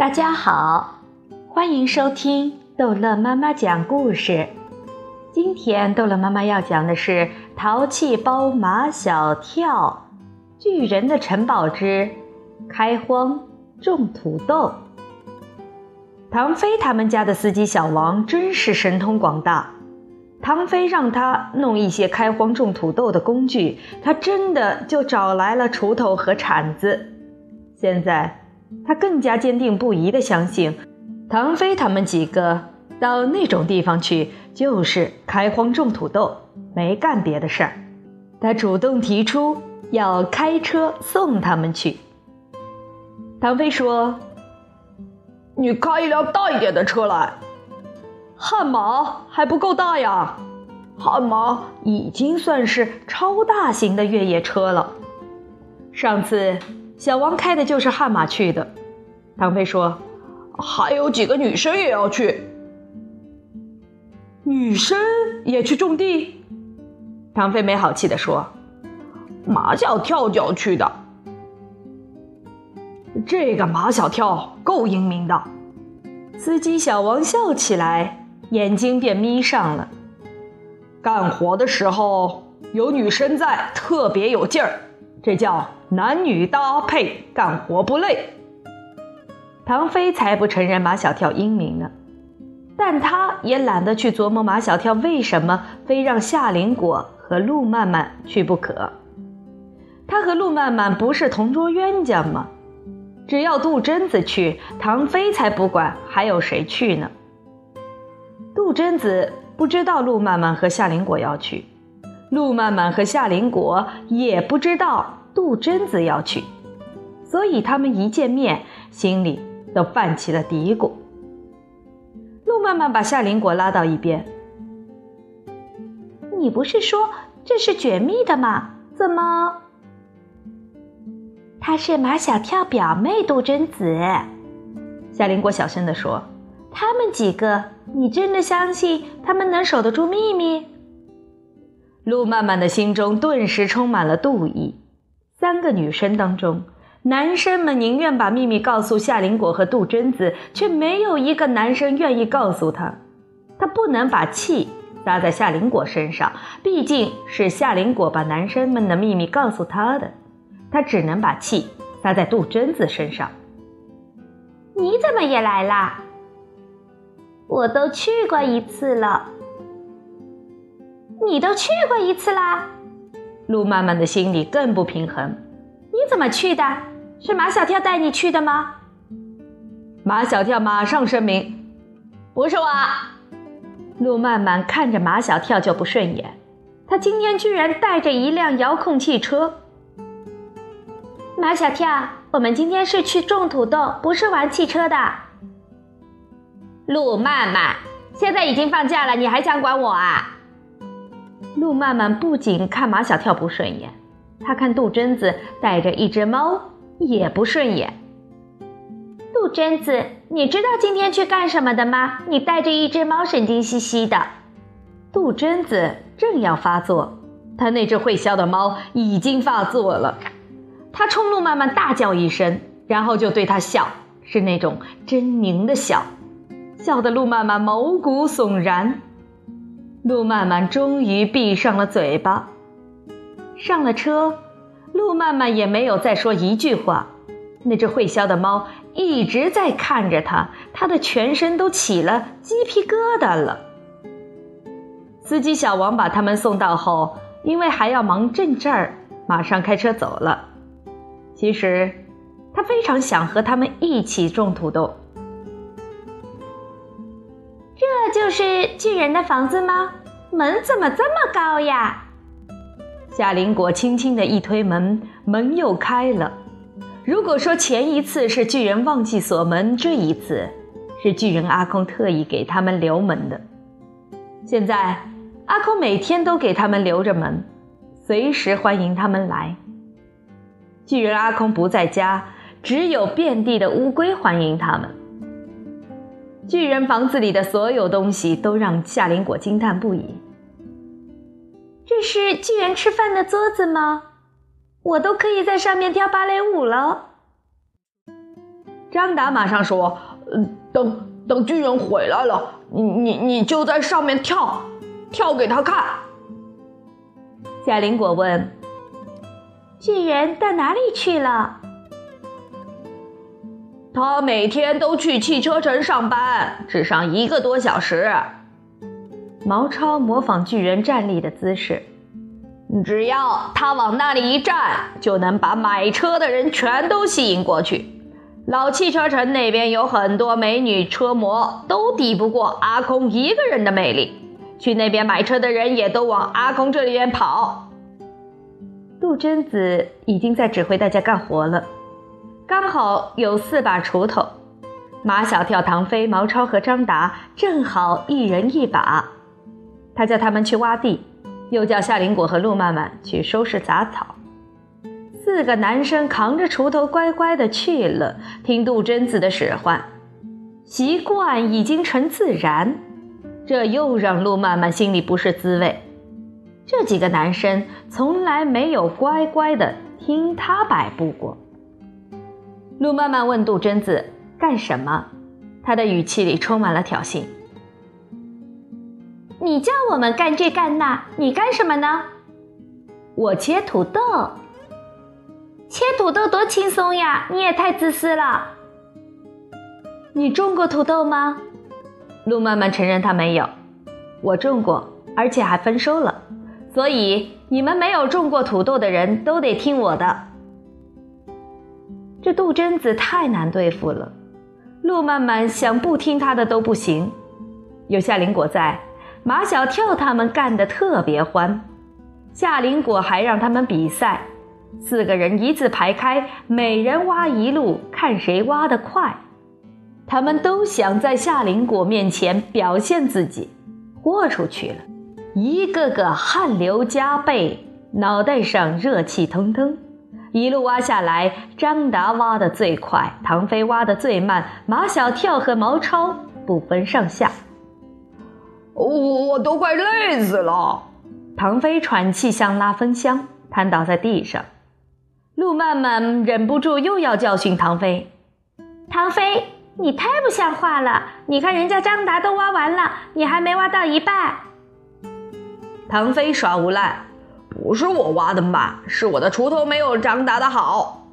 大家好，欢迎收听逗乐妈妈讲故事。今天逗乐妈妈要讲的是《淘气包马小跳》巨人的城堡之开荒种土豆。唐飞他们家的司机小王真是神通广大，唐飞让他弄一些开荒种土豆的工具，他真的就找来了锄头和铲子。现在。他更加坚定不移地相信，唐飞他们几个到那种地方去就是开荒种土豆，没干别的事儿。他主动提出要开车送他们去。唐飞说：“你开一辆大一点的车来，悍马还不够大呀。悍马已经算是超大型的越野车了。上次。”小王开的就是悍马去的，唐飞说：“还有几个女生也要去，女生也去种地。”唐飞没好气地说：“马小跳就要去的，这个马小跳够英明的。”司机小王笑起来，眼睛便眯上了。干活的时候有女生在，特别有劲儿。这叫男女搭配，干活不累。唐飞才不承认马小跳英明呢，但他也懒得去琢磨马小跳为什么非让夏林果和陆曼曼去不可。他和陆曼曼不是同桌冤家吗？只要杜真子去，唐飞才不管还有谁去呢。杜真子不知道陆曼曼和夏林果要去。陆曼曼和夏林果也不知道杜真子要去，所以他们一见面，心里都泛起了嘀咕。陆曼曼把夏林果拉到一边：“你不是说这是绝密的吗？怎么？”她是马小跳表妹杜真子。夏林果小声地说：“他们几个，你真的相信他们能守得住秘密？”陆曼曼的心中顿时充满了妒意。三个女生当中，男生们宁愿把秘密告诉夏林果和杜真子，却没有一个男生愿意告诉她。她不能把气撒在夏林果身上，毕竟是夏林果把男生们的秘密告诉她的。她只能把气撒在杜真子身上。你怎么也来啦？我都去过一次了。你都去过一次啦，陆曼曼的心里更不平衡。你怎么去的？是马小跳带你去的吗？马小跳马上声明：“不是我。”陆曼曼看着马小跳就不顺眼，他今天居然带着一辆遥控汽车。马小跳，我们今天是去种土豆，不是玩汽车的。陆曼曼，现在已经放假了，你还想管我啊？陆曼曼不仅看马小跳不顺眼，他看杜真子带着一只猫也不顺眼。杜真子，你知道今天去干什么的吗？你带着一只猫，神经兮兮的。杜真子正要发作，他那只会笑的猫已经发作了，他冲陆曼曼大叫一声，然后就对他笑，是那种狰狞的笑，笑得陆曼曼毛骨悚然。陆曼曼终于闭上了嘴巴，上了车，陆曼曼也没有再说一句话。那只会笑的猫一直在看着他，他的全身都起了鸡皮疙瘩了。司机小王把他们送到后，因为还要忙正事儿，马上开车走了。其实，他非常想和他们一起种土豆。是巨人的房子吗？门怎么这么高呀？夏林果轻轻的一推门，门又开了。如果说前一次是巨人忘记锁门，这一次是巨人阿空特意给他们留门的。现在阿空每天都给他们留着门，随时欢迎他们来。巨人阿空不在家，只有遍地的乌龟欢迎他们。巨人房子里的所有东西都让夏林果惊叹不已。这是巨人吃饭的桌子吗？我都可以在上面跳芭蕾舞了。张达马上说：“嗯，等等巨人回来了，你你你就在上面跳，跳给他看。”夏林果问：“巨人到哪里去了？”他每天都去汽车城上班，只上一个多小时。毛超模仿巨人站立的姿势，只要他往那里一站，就能把买车的人全都吸引过去。老汽车城那边有很多美女车模，都抵不过阿空一个人的魅力。去那边买车的人也都往阿空这里边跑。杜真子已经在指挥大家干活了，刚好有四把锄头，马小跳、唐飞、毛超和张达正好一人一把。他叫他们去挖地，又叫夏林果和陆曼曼去收拾杂草。四个男生扛着锄头乖乖的去了，听杜真子的使唤，习惯已经成自然。这又让陆曼曼心里不是滋味。这几个男生从来没有乖乖的听他摆布过。陆曼曼问杜真子干什么，他的语气里充满了挑衅。你叫我们干这干那，你干什么呢？我切土豆。切土豆多轻松呀！你也太自私了。你种过土豆吗？陆曼曼承认他没有。我种过，而且还丰收了。所以你们没有种过土豆的人都得听我的。这杜真子太难对付了，陆曼曼想不听他的都不行。有夏林果在，马小跳他们干得特别欢。夏林果还让他们比赛，四个人一字排开，每人挖一路，看谁挖得快。他们都想在夏林果面前表现自己，豁出去了。一个个汗流浃背，脑袋上热气腾腾，一路挖下来。张达挖的最快，唐飞挖的最慢，马小跳和毛超不分上下。我我都快累死了。唐飞喘气像拉风箱，瘫倒在地上。路曼曼忍不住又要教训唐飞：“唐飞，你太不像话了！你看人家张达都挖完了，你还没挖到一半。”唐飞耍无赖，不是我挖的慢，是我的锄头没有张达的好。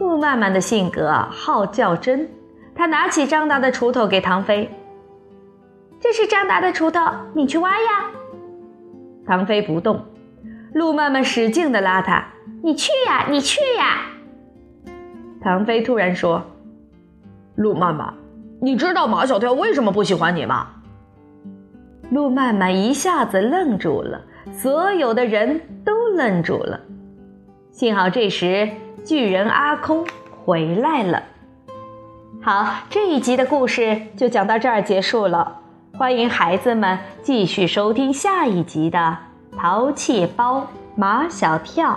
陆曼曼的性格好较真，他拿起张达的锄头给唐飞：“这是张达的锄头，你去挖呀。”唐飞不动，陆曼曼使劲的拉他：“你去呀，你去呀！”唐飞突然说：“陆曼曼，你知道马小跳为什么不喜欢你吗？”陆曼曼一下子愣住了，所有的人都愣住了。幸好这时巨人阿空回来了。好，这一集的故事就讲到这儿结束了。欢迎孩子们继续收听下一集的《淘气包马小跳》。